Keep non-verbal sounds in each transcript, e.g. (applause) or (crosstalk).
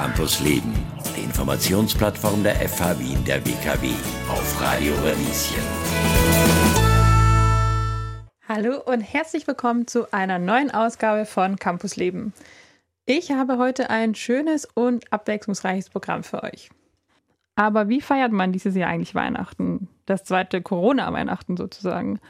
Campus Leben, die Informationsplattform der FH Wien der WKW auf Radio Radieschen. Hallo und herzlich willkommen zu einer neuen Ausgabe von Campus Leben. Ich habe heute ein schönes und abwechslungsreiches Programm für euch. Aber wie feiert man dieses Jahr eigentlich Weihnachten? Das zweite Corona-Weihnachten sozusagen.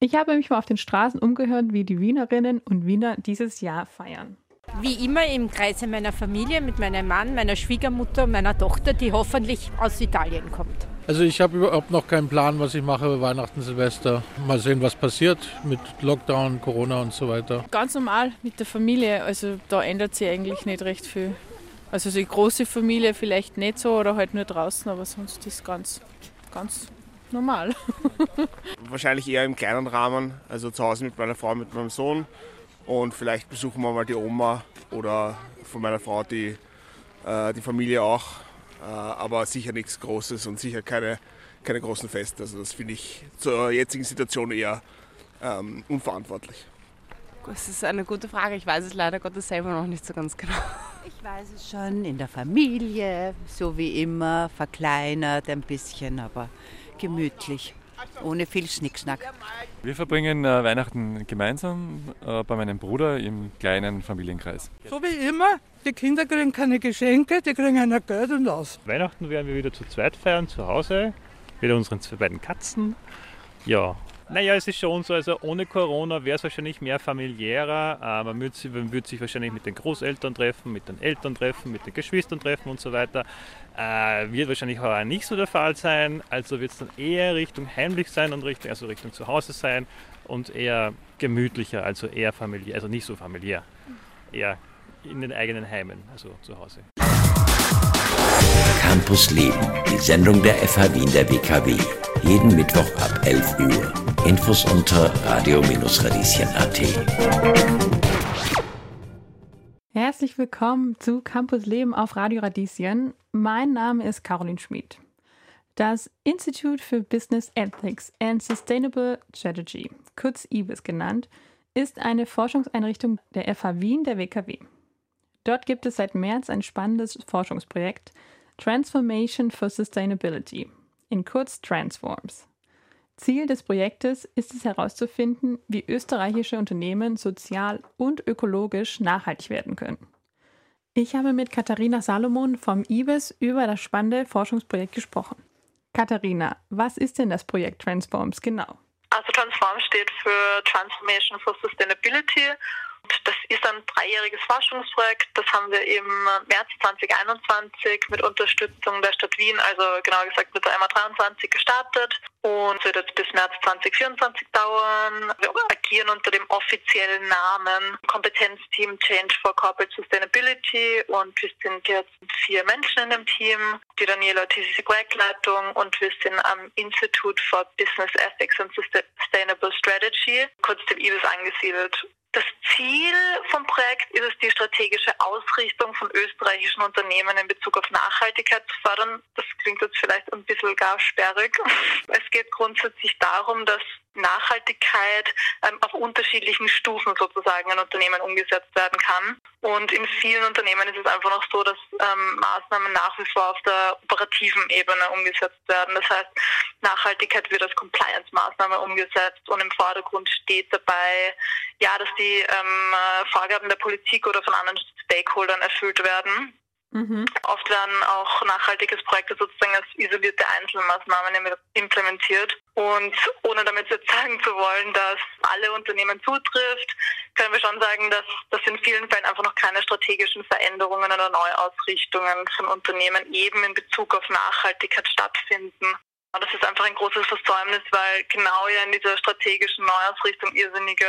Ich habe mich mal auf den Straßen umgehört, wie die Wienerinnen und Wiener dieses Jahr feiern. Wie immer im Kreise meiner Familie mit meinem Mann, meiner Schwiegermutter und meiner Tochter, die hoffentlich aus Italien kommt. Also ich habe überhaupt noch keinen Plan, was ich mache Weihnachten, Silvester. Mal sehen, was passiert mit Lockdown, Corona und so weiter. Ganz normal mit der Familie, also da ändert sich eigentlich nicht recht viel. Also die große Familie vielleicht nicht so oder halt nur draußen, aber sonst ist ganz, ganz normal. (laughs) Wahrscheinlich eher im kleinen Rahmen, also zu Hause mit meiner Frau, mit meinem Sohn und vielleicht besuchen wir mal die Oma oder von meiner Frau die, äh, die Familie auch. Äh, aber sicher nichts Großes und sicher keine, keine großen Feste. Also das finde ich zur jetzigen Situation eher ähm, unverantwortlich. Das ist eine gute Frage. Ich weiß es leider Gottes selber noch nicht so ganz genau. Ich weiß es schon, in der Familie, so wie immer, verkleinert ein bisschen, aber gemütlich ohne viel Schnickschnack. Wir verbringen äh, Weihnachten gemeinsam äh, bei meinem Bruder im kleinen Familienkreis. So wie immer, die Kinder kriegen keine Geschenke, die kriegen ein Geld und aus. Weihnachten werden wir wieder zu zweit feiern, zu Hause, mit unseren zwei beiden Katzen. Ja, naja, es ist schon so, also ohne Corona wäre es wahrscheinlich mehr familiärer. Äh, man, würde, man würde sich wahrscheinlich mit den Großeltern treffen, mit den Eltern treffen, mit den Geschwistern treffen und so weiter. Äh, wird wahrscheinlich heuer nicht so der Fall sein. Also wird es dann eher Richtung heimlich sein und Richtung, also Richtung zu Hause sein und eher gemütlicher, also eher familiär, also nicht so familiär. Eher in den eigenen Heimen, also zu Hause. Campus Leben, die Sendung der FH Wien der WKW. Jeden Mittwoch ab 11 Uhr. Infos unter radio-radieschen.at. Herzlich willkommen zu Campus Leben auf Radio Radieschen. Mein Name ist Caroline Schmid. Das Institute for Business Ethics and Sustainable Strategy, kurz IBIS genannt, ist eine Forschungseinrichtung der FH Wien der WKW. Dort gibt es seit März ein spannendes Forschungsprojekt Transformation for Sustainability, in kurz Transforms. Ziel des Projektes ist es herauszufinden, wie österreichische Unternehmen sozial und ökologisch nachhaltig werden können. Ich habe mit Katharina Salomon vom IBIS über das spannende Forschungsprojekt gesprochen. Katharina, was ist denn das Projekt Transforms genau? Also Transform steht für Transformation for Sustainability das ist ein dreijähriges Forschungsprojekt. Das haben wir im März 2021 mit Unterstützung der Stadt Wien, also genauer gesagt mit der MA23 gestartet und wird jetzt bis März 2024 dauern. Wir agieren unter dem offiziellen Namen Kompetenzteam Change for Corporate Sustainability und wir sind jetzt vier Menschen in dem Team. Die Daniela die Projektleitung und wir sind am Institute for Business Ethics and Sustainable Strategy, kurz dem IBIS angesiedelt. Das Ziel vom Projekt ist es, die strategische Ausrichtung von österreichischen Unternehmen in Bezug auf Nachhaltigkeit zu fördern. Das klingt jetzt vielleicht ein bisschen gar sperrig. (laughs) Es geht grundsätzlich darum, dass Nachhaltigkeit ähm, auf unterschiedlichen Stufen sozusagen in Unternehmen umgesetzt werden kann. Und in vielen Unternehmen ist es einfach noch so, dass ähm, Maßnahmen nach wie vor auf der operativen Ebene umgesetzt werden. Das heißt, Nachhaltigkeit wird als Compliance-Maßnahme umgesetzt und im Vordergrund steht dabei, ja, dass die ähm, Vorgaben der Politik oder von anderen Stakeholdern erfüllt werden. Mhm. Oft werden auch nachhaltiges Projekte sozusagen als isolierte Einzelmaßnahmen implementiert. Und ohne damit jetzt sagen zu wollen, dass alle Unternehmen zutrifft, können wir schon sagen, dass, dass in vielen Fällen einfach noch keine strategischen Veränderungen oder Neuausrichtungen von Unternehmen eben in Bezug auf Nachhaltigkeit stattfinden. Und das ist einfach ein großes Versäumnis, weil genau ja in dieser strategischen Neuausrichtung irrsinnige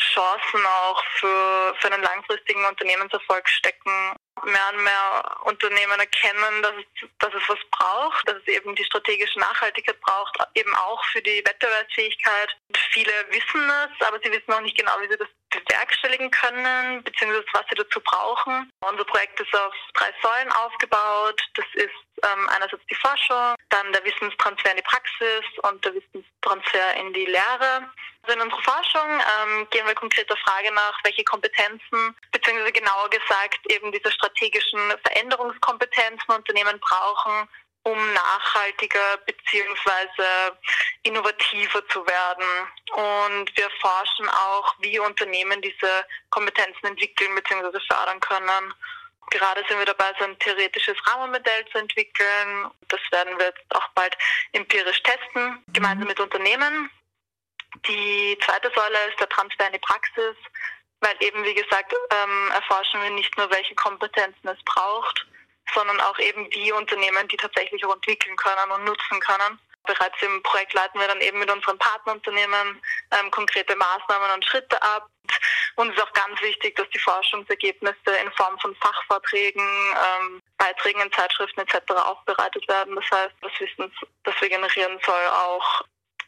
Chancen auch für, für einen langfristigen Unternehmenserfolg stecken. Mehr und mehr Unternehmen erkennen, dass es, dass es was braucht, dass es eben die strategische Nachhaltigkeit braucht, eben auch für die Wettbewerbsfähigkeit. Viele wissen es, aber sie wissen auch nicht genau, wie sie das bewerkstelligen können, beziehungsweise was sie dazu brauchen. Unser Projekt ist auf drei Säulen aufgebaut. Das ist ähm, einerseits die Forschung, dann der Wissenstransfer in die Praxis und der Wissenstransfer in die Lehre. Also in unserer Forschung ähm, gehen wir konkret der Frage nach, welche Kompetenzen, beziehungsweise genauer gesagt eben diese strategischen Veränderungskompetenzen Unternehmen brauchen, um nachhaltiger bzw. innovativer zu werden. Und wir forschen auch, wie Unternehmen diese Kompetenzen entwickeln bzw. fördern können. Gerade sind wir dabei, so ein theoretisches Rahmenmodell zu entwickeln. Das werden wir jetzt auch bald empirisch testen, gemeinsam mit Unternehmen. Die zweite Säule ist der Transfer in die Praxis, weil eben, wie gesagt, ähm, erforschen wir nicht nur, welche Kompetenzen es braucht, sondern auch eben die Unternehmen, die tatsächlich auch entwickeln können und nutzen können. Bereits im Projekt leiten wir dann eben mit unseren Partnerunternehmen ähm, konkrete Maßnahmen und Schritte ab. Uns ist auch ganz wichtig, dass die Forschungsergebnisse in Form von Fachvorträgen, ähm, Beiträgen in Zeitschriften etc. aufbereitet werden. Das heißt, das Wissen, das wir generieren, soll auch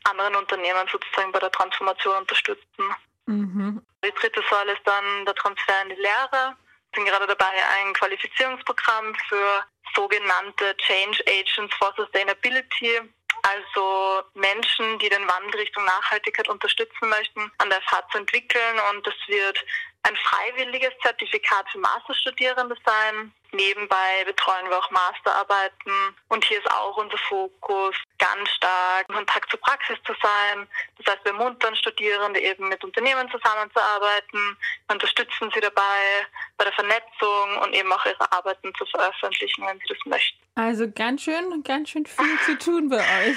anderen Unternehmen sozusagen bei der Transformation unterstützen. Mhm. Die dritte Säule ist dann der Transfer in die Lehre bin gerade dabei, ein Qualifizierungsprogramm für sogenannte Change Agents for Sustainability, also Menschen, die den Wandel Richtung Nachhaltigkeit unterstützen möchten, an der FH zu entwickeln. Und das wird ein freiwilliges Zertifikat für Masterstudierende sein. Nebenbei betreuen wir auch Masterarbeiten und hier ist auch unser Fokus, ganz stark in Kontakt zur Praxis zu sein. Das heißt, wir muntern Studierende eben mit Unternehmen zusammenzuarbeiten, unterstützen sie dabei bei der Vernetzung und eben auch ihre Arbeiten zu veröffentlichen, wenn sie das möchten. Also ganz schön, ganz schön viel zu tun bei euch. (laughs)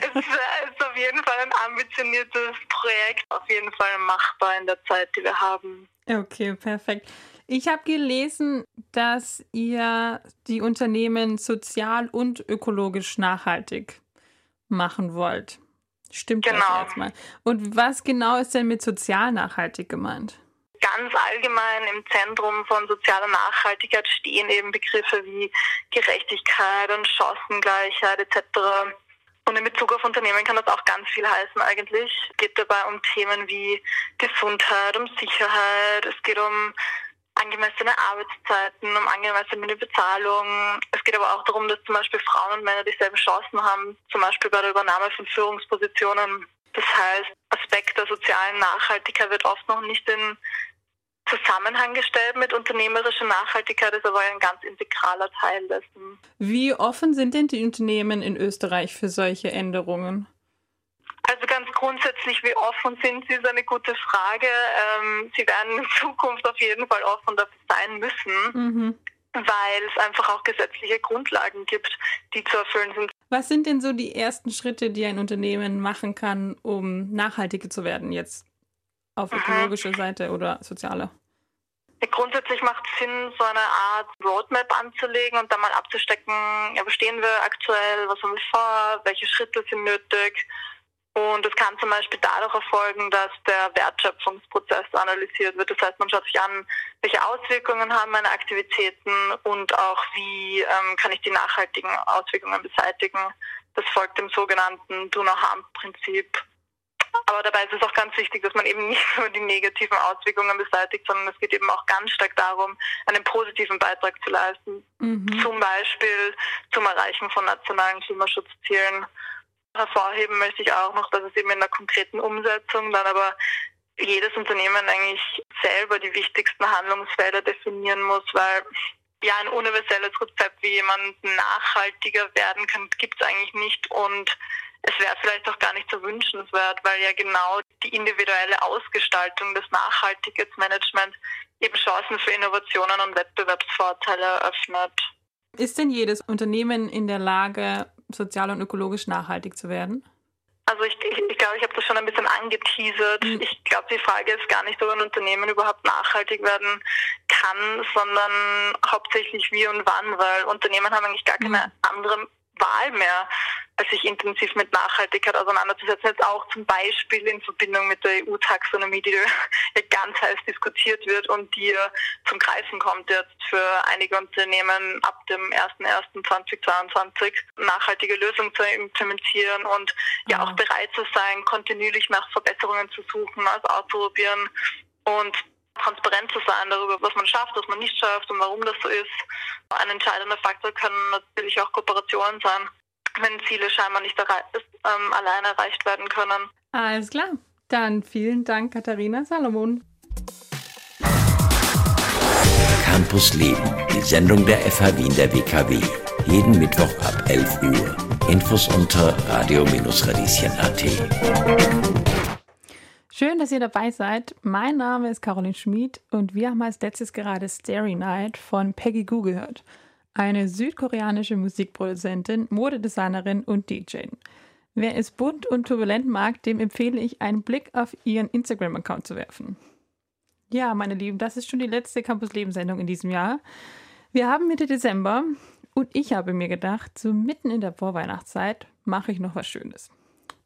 es ist auf jeden Fall ein ambitioniertes Projekt, auf jeden Fall machbar in der Zeit, die wir haben. Okay, perfekt. Ich habe gelesen, dass ihr die Unternehmen sozial und ökologisch nachhaltig machen wollt. Stimmt genau. das jetzt mal? Und was genau ist denn mit sozial nachhaltig gemeint? Ganz allgemein im Zentrum von sozialer Nachhaltigkeit stehen eben Begriffe wie Gerechtigkeit und Chancengleichheit etc. Und in Bezug auf Unternehmen kann das auch ganz viel heißen eigentlich. Es geht dabei um Themen wie Gesundheit, um Sicherheit, es geht um angemessene Arbeitszeiten, um angemessene Bezahlung. Es geht aber auch darum, dass zum Beispiel Frauen und Männer dieselben Chancen haben, zum Beispiel bei der Übernahme von Führungspositionen. Das heißt, Aspekt der sozialen Nachhaltigkeit wird oft noch nicht in Zusammenhang gestellt mit unternehmerischer Nachhaltigkeit, ist aber ein ganz integraler Teil dessen. Wie offen sind denn die Unternehmen in Österreich für solche Änderungen? Also ganz grundsätzlich, wie offen sind sie, ist eine gute Frage. Ähm, sie werden in Zukunft auf jeden Fall offen dafür sein müssen, mhm. weil es einfach auch gesetzliche Grundlagen gibt, die zu erfüllen sind. Was sind denn so die ersten Schritte, die ein Unternehmen machen kann, um nachhaltiger zu werden, jetzt auf mhm. ökologischer. Seite oder sozialer? Grundsätzlich macht es Sinn, so eine Art Roadmap anzulegen und dann mal abzustecken, ja, wo stehen wir aktuell, was haben wir vor, welche Schritte sind nötig und es kann zum Beispiel dadurch erfolgen, dass der Wertschöpfungsprozess analysiert wird. Das heißt, man schaut sich an, welche Auswirkungen haben meine Aktivitäten und auch wie ähm, kann ich die nachhaltigen Auswirkungen beseitigen. Das folgt dem sogenannten Do-No-Harm-Prinzip. Aber dabei ist es auch ganz wichtig, dass man eben nicht nur die negativen Auswirkungen beseitigt, sondern es geht eben auch ganz stark darum, einen positiven Beitrag zu leisten. Mhm. Zum Beispiel zum Erreichen von nationalen Klimaschutzzielen Hervorheben möchte ich auch noch, dass es eben in der konkreten Umsetzung dann aber jedes Unternehmen eigentlich selber die wichtigsten Handlungsfelder definieren muss, weil ja ein universelles Rezept, wie jemand nachhaltiger werden kann, gibt es eigentlich nicht und es wäre vielleicht auch gar nicht so wünschenswert, weil ja genau die individuelle Ausgestaltung des Nachhaltigkeitsmanagements eben Chancen für Innovationen und Wettbewerbsvorteile eröffnet. Ist denn jedes Unternehmen in der Lage, sozial und ökologisch nachhaltig zu werden? Also ich glaube, ich, ich, glaub, ich habe das schon ein bisschen angeteasert. Mhm. Ich glaube, die Frage ist gar nicht, ob ein Unternehmen überhaupt nachhaltig werden kann, sondern hauptsächlich wie und wann, weil Unternehmen haben eigentlich gar keine mhm. andere Wahl mehr sich intensiv mit Nachhaltigkeit auseinanderzusetzen. Jetzt auch zum Beispiel in Verbindung mit der EU-Taxonomie, die (laughs) ja ganz heiß diskutiert wird und die zum Greifen kommt jetzt für einige Unternehmen ab dem 01.01.2022 nachhaltige Lösungen zu implementieren und ja auch bereit zu sein, kontinuierlich nach Verbesserungen zu suchen, also auszuprobieren und transparent zu sein darüber, was man schafft, was man nicht schafft und warum das so ist. Ein entscheidender Faktor können natürlich auch Kooperationen sein, wenn Ziele scheinbar nicht ähm, alleine erreicht werden können. Alles klar. Dann vielen Dank, Katharina Salomon. Campus Leben, die Sendung der FH Wien der WKW. Jeden Mittwoch ab 11 Uhr. Infos unter radio-radieschen.at. Schön, dass ihr dabei seid. Mein Name ist Caroline Schmid und wir haben als letztes gerade Starry Night von Peggy Goo gehört. Eine südkoreanische Musikproduzentin, Modedesignerin und DJ. Wer es bunt und turbulent mag, dem empfehle ich, einen Blick auf ihren Instagram-Account zu werfen. Ja, meine Lieben, das ist schon die letzte Campus Lebenssendung in diesem Jahr. Wir haben Mitte Dezember und ich habe mir gedacht, so mitten in der Vorweihnachtszeit mache ich noch was Schönes.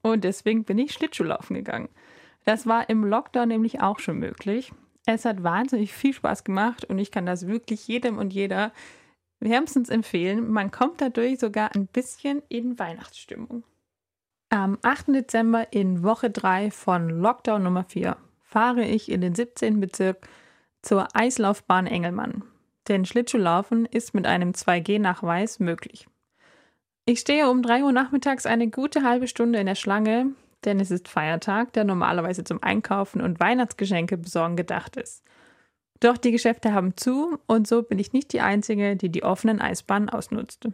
Und deswegen bin ich Schlittschuhlaufen gegangen. Das war im Lockdown nämlich auch schon möglich. Es hat wahnsinnig viel Spaß gemacht und ich kann das wirklich jedem und jeder wärmstens empfehlen. Man kommt dadurch sogar ein bisschen in Weihnachtsstimmung. Am 8. Dezember in Woche 3 von Lockdown Nummer 4 fahre ich in den 17. Bezirk zur Eislaufbahn Engelmann. Denn Schlittschuhlaufen ist mit einem 2G-Nachweis möglich. Ich stehe um 3 Uhr nachmittags eine gute halbe Stunde in der Schlange, denn es ist Feiertag, der normalerweise zum Einkaufen und Weihnachtsgeschenke besorgen gedacht ist. Doch die Geschäfte haben zu und so bin ich nicht die Einzige, die die offenen Eisbahnen ausnutzte.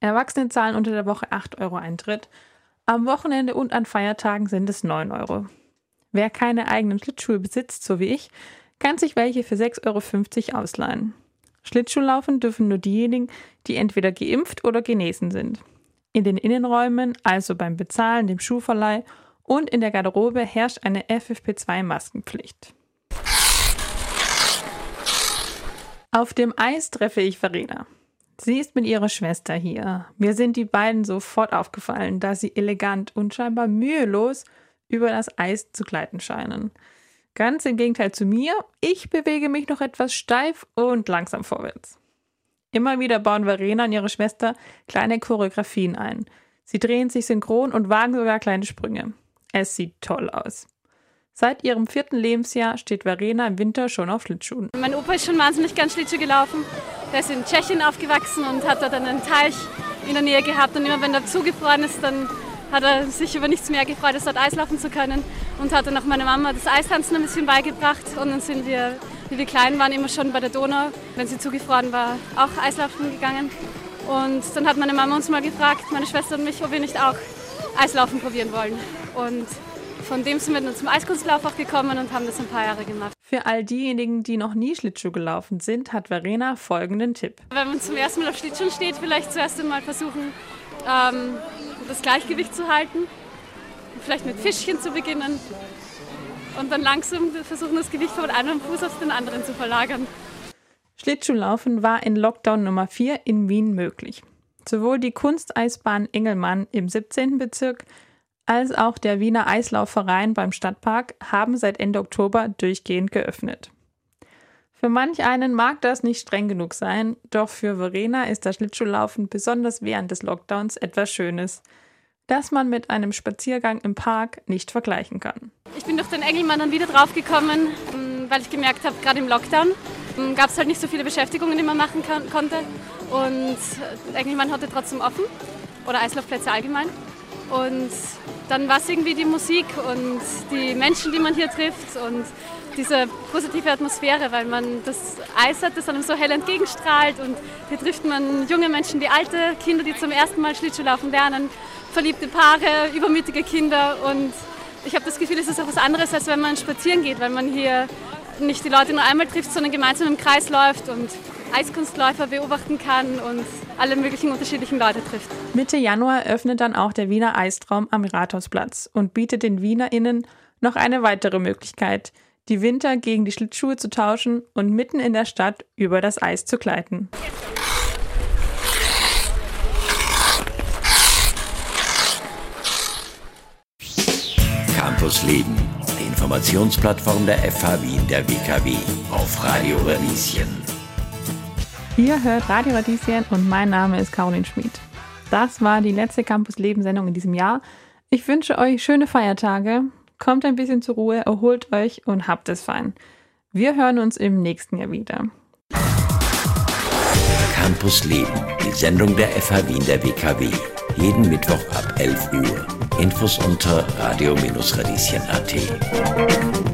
Erwachsene zahlen unter der Woche 8 Euro Eintritt. Am Wochenende und an Feiertagen sind es 9 Euro. Wer keine eigenen Schlittschuhe besitzt, so wie ich, kann sich welche für 6,50 Euro ausleihen. Schlittschuhlaufen dürfen nur diejenigen, die entweder geimpft oder genesen sind. In den Innenräumen, also beim Bezahlen, dem Schuhverleih und in der Garderobe herrscht eine FFP2-Maskenpflicht. Auf dem Eis treffe ich Verena. Sie ist mit ihrer Schwester hier. Mir sind die beiden sofort aufgefallen, da sie elegant und scheinbar mühelos über das Eis zu gleiten scheinen. Ganz im Gegenteil zu mir, ich bewege mich noch etwas steif und langsam vorwärts. Immer wieder bauen Verena und ihre Schwester kleine Choreografien ein. Sie drehen sich synchron und wagen sogar kleine Sprünge. Es sieht toll aus. Seit ihrem vierten Lebensjahr steht Verena im Winter schon auf Schlittschuhen. Mein Opa ist schon wahnsinnig gern Schlittschuh gelaufen. Der ist in Tschechien aufgewachsen und hat dort einen Teich in der Nähe gehabt. Und immer wenn der zugefroren ist, dann hat er sich über nichts mehr gefreut, als dort Eislaufen zu können. Und hat dann auch meiner Mama das Eistanzen ein bisschen beigebracht. Und dann sind wir wie wir klein waren, immer schon bei der Donau, wenn sie zugefroren war, auch Eislaufen gegangen. Und dann hat meine Mama uns mal gefragt, meine Schwester und mich, ob wir nicht auch Eislaufen probieren wollen. Und von dem sind wir dann zum Eiskunstlauf auch gekommen und haben das ein paar Jahre gemacht. Für all diejenigen, die noch nie Schlittschuh gelaufen sind, hat Verena folgenden Tipp. Wenn man zum ersten Mal auf Schlittschuhen steht, vielleicht zuerst einmal versuchen, ähm, das Gleichgewicht zu halten. Vielleicht mit Fischchen zu beginnen und dann langsam versuchen, das Gewicht von einem Fuß auf den anderen zu verlagern. Schlittschuhlaufen war in Lockdown Nummer 4 in Wien möglich. Sowohl die Kunsteisbahn Engelmann im 17. Bezirk als auch der Wiener Eislaufverein beim Stadtpark haben seit Ende Oktober durchgehend geöffnet. Für manch einen mag das nicht streng genug sein, doch für Verena ist das Schlittschuhlaufen besonders während des Lockdowns etwas Schönes – das man mit einem Spaziergang im Park nicht vergleichen kann. Ich bin durch den Engelmann dann wieder draufgekommen, ähm, weil ich gemerkt habe, gerade im Lockdown ähm, gab es halt nicht so viele Beschäftigungen, die man machen kann, konnte. Und Engelmann hatte trotzdem offen oder Eislaufplätze allgemein. Und dann war es irgendwie die Musik und die Menschen, die man hier trifft und diese positive Atmosphäre, weil man das Eis hat, das einem so hell entgegenstrahlt und hier trifft man junge Menschen, die alte Kinder, die zum ersten Mal Schlittschuhlaufen lernen verliebte Paare, übermütige Kinder und ich habe das Gefühl, es ist auch was anderes, als wenn man spazieren geht, weil man hier nicht die Leute nur einmal trifft, sondern gemeinsam im Kreis läuft und Eiskunstläufer beobachten kann und alle möglichen unterschiedlichen Leute trifft. Mitte Januar öffnet dann auch der Wiener Eistraum am Rathausplatz und bietet den WienerInnen noch eine weitere Möglichkeit, die Winter gegen die Schlittschuhe zu tauschen und mitten in der Stadt über das Eis zu gleiten. Campus Leben, die Informationsplattform der FH Wien der WKW auf Radio Radieschen. Ihr hört Radio Radieschen und mein Name ist Caroline Schmid. Das war die letzte Campus Leben Sendung in diesem Jahr. Ich wünsche euch schöne Feiertage. kommt ein bisschen zur Ruhe, erholt euch und habt es fein. Wir hören uns im nächsten Jahr wieder. Campus Leben, die Sendung der FH Wien der WKW. Jeden Mittwoch ab 11 Uhr. Infos unter radio-radieschen.at.